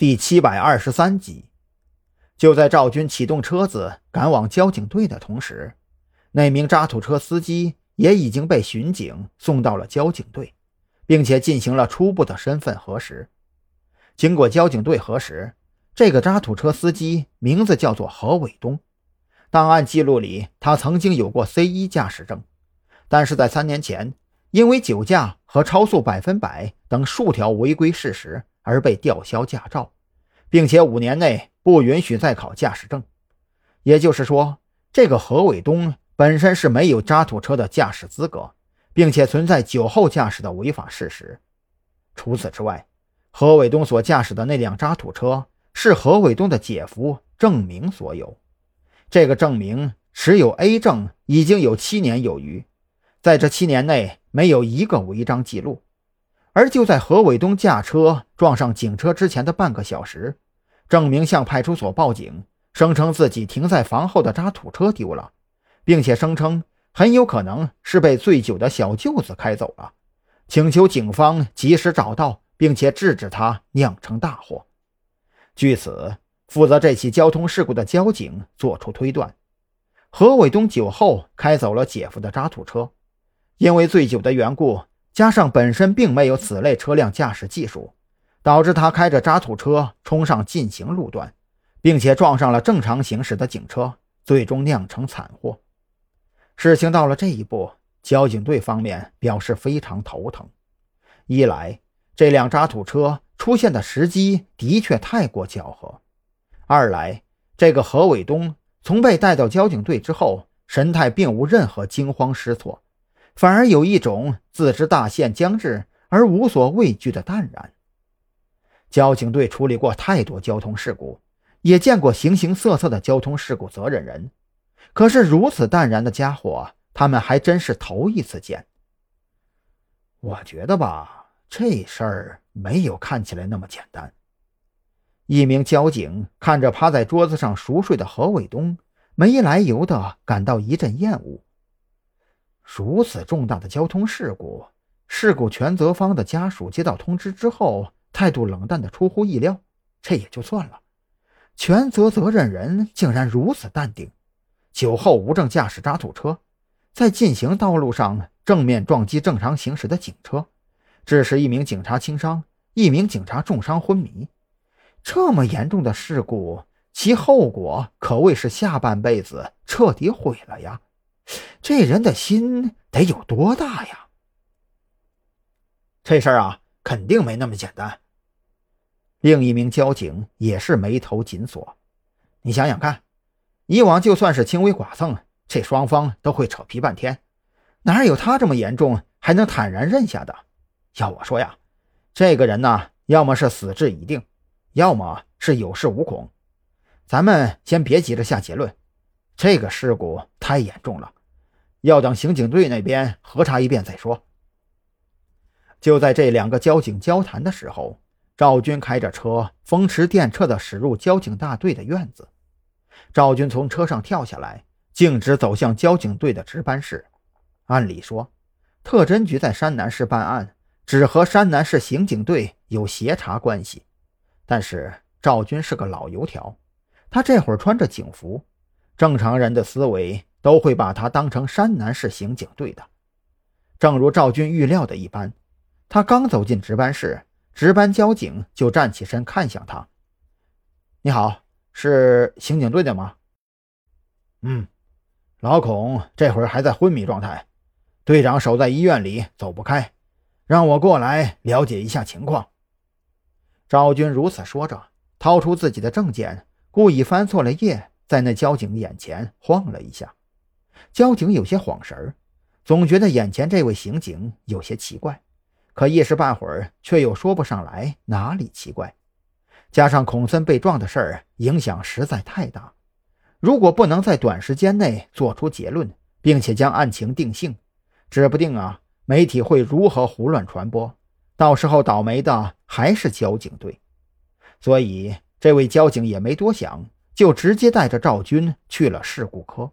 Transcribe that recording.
第七百二十三集。就在赵军启动车子赶往交警队的同时，那名渣土车司机也已经被巡警送到了交警队，并且进行了初步的身份核实。经过交警队核实，这个渣土车司机名字叫做何伟东，档案记录里他曾经有过 C 一驾驶证，但是在三年前因为酒驾和超速百分百等数条违规事实而被吊销驾照，并且五年内不允许再考驾驶证。也就是说，这个何伟东本身是没有渣土车的驾驶资格，并且存在酒后驾驶的违法事实。除此之外，何伟东所驾驶的那辆渣土车是何伟东的姐夫郑明所有。这个郑明持有 A 证已经有七年有余，在这七年内没有一个违章记录。而就在何伟东驾车撞上警车之前的半个小时，郑明向派出所报警，声称自己停在房后的渣土车丢了，并且声称很有可能是被醉酒的小舅子开走了，请求警方及时找到。并且制止他酿成大祸。据此，负责这起交通事故的交警作出推断：何伟东酒后开走了姐夫的渣土车，因为醉酒的缘故，加上本身并没有此类车辆驾驶技术，导致他开着渣土车冲上禁行路段，并且撞上了正常行驶的警车，最终酿成惨祸。事情到了这一步，交警队方面表示非常头疼，一来。这辆渣土车出现的时机的确太过巧合。二来，这个何伟东从被带到交警队之后，神态并无任何惊慌失措，反而有一种自知大限将至而无所畏惧的淡然。交警队处理过太多交通事故，也见过形形色色的交通事故责任人，可是如此淡然的家伙，他们还真是头一次见。我觉得吧。这事儿没有看起来那么简单。一名交警看着趴在桌子上熟睡的何伟东，没来由的感到一阵厌恶。如此重大的交通事故，事故全责方的家属接到通知之后，态度冷淡的出乎意料，这也就算了。全责责任人竟然如此淡定，酒后无证驾驶渣土车，在进行道路上正面撞击正常行驶的警车。致使一名警察轻伤，一名警察重伤昏迷，这么严重的事故，其后果可谓是下半辈子彻底毁了呀！这人的心得有多大呀？这事儿啊，肯定没那么简单。另一名交警也是眉头紧锁。你想想看，以往就算是轻微剐蹭，这双方都会扯皮半天，哪有他这么严重还能坦然认下的？要我说呀，这个人呢，要么是死志已定，要么是有恃无恐。咱们先别急着下结论，这个事故太严重了，要等刑警队那边核查一遍再说。就在这两个交警交谈的时候，赵军开着车风驰电掣地驶入交警大队的院子。赵军从车上跳下来，径直走向交警队的值班室。按理说，特侦局在山南市办案。只和山南市刑警队有协查关系，但是赵军是个老油条，他这会儿穿着警服，正常人的思维都会把他当成山南市刑警队的。正如赵军预料的一般，他刚走进值班室，值班交警就站起身看向他：“你好，是刑警队的吗？”“嗯，老孔这会儿还在昏迷状态，队长守在医院里，走不开。”让我过来了解一下情况。赵军如此说着，掏出自己的证件，故意翻错了页，在那交警眼前晃了一下。交警有些晃神儿，总觉得眼前这位刑警有些奇怪，可一时半会儿却又说不上来哪里奇怪。加上孔森被撞的事儿影响实在太大，如果不能在短时间内做出结论，并且将案情定性，指不定啊。媒体会如何胡乱传播？到时候倒霉的还是交警队。所以，这位交警也没多想，就直接带着赵军去了事故科。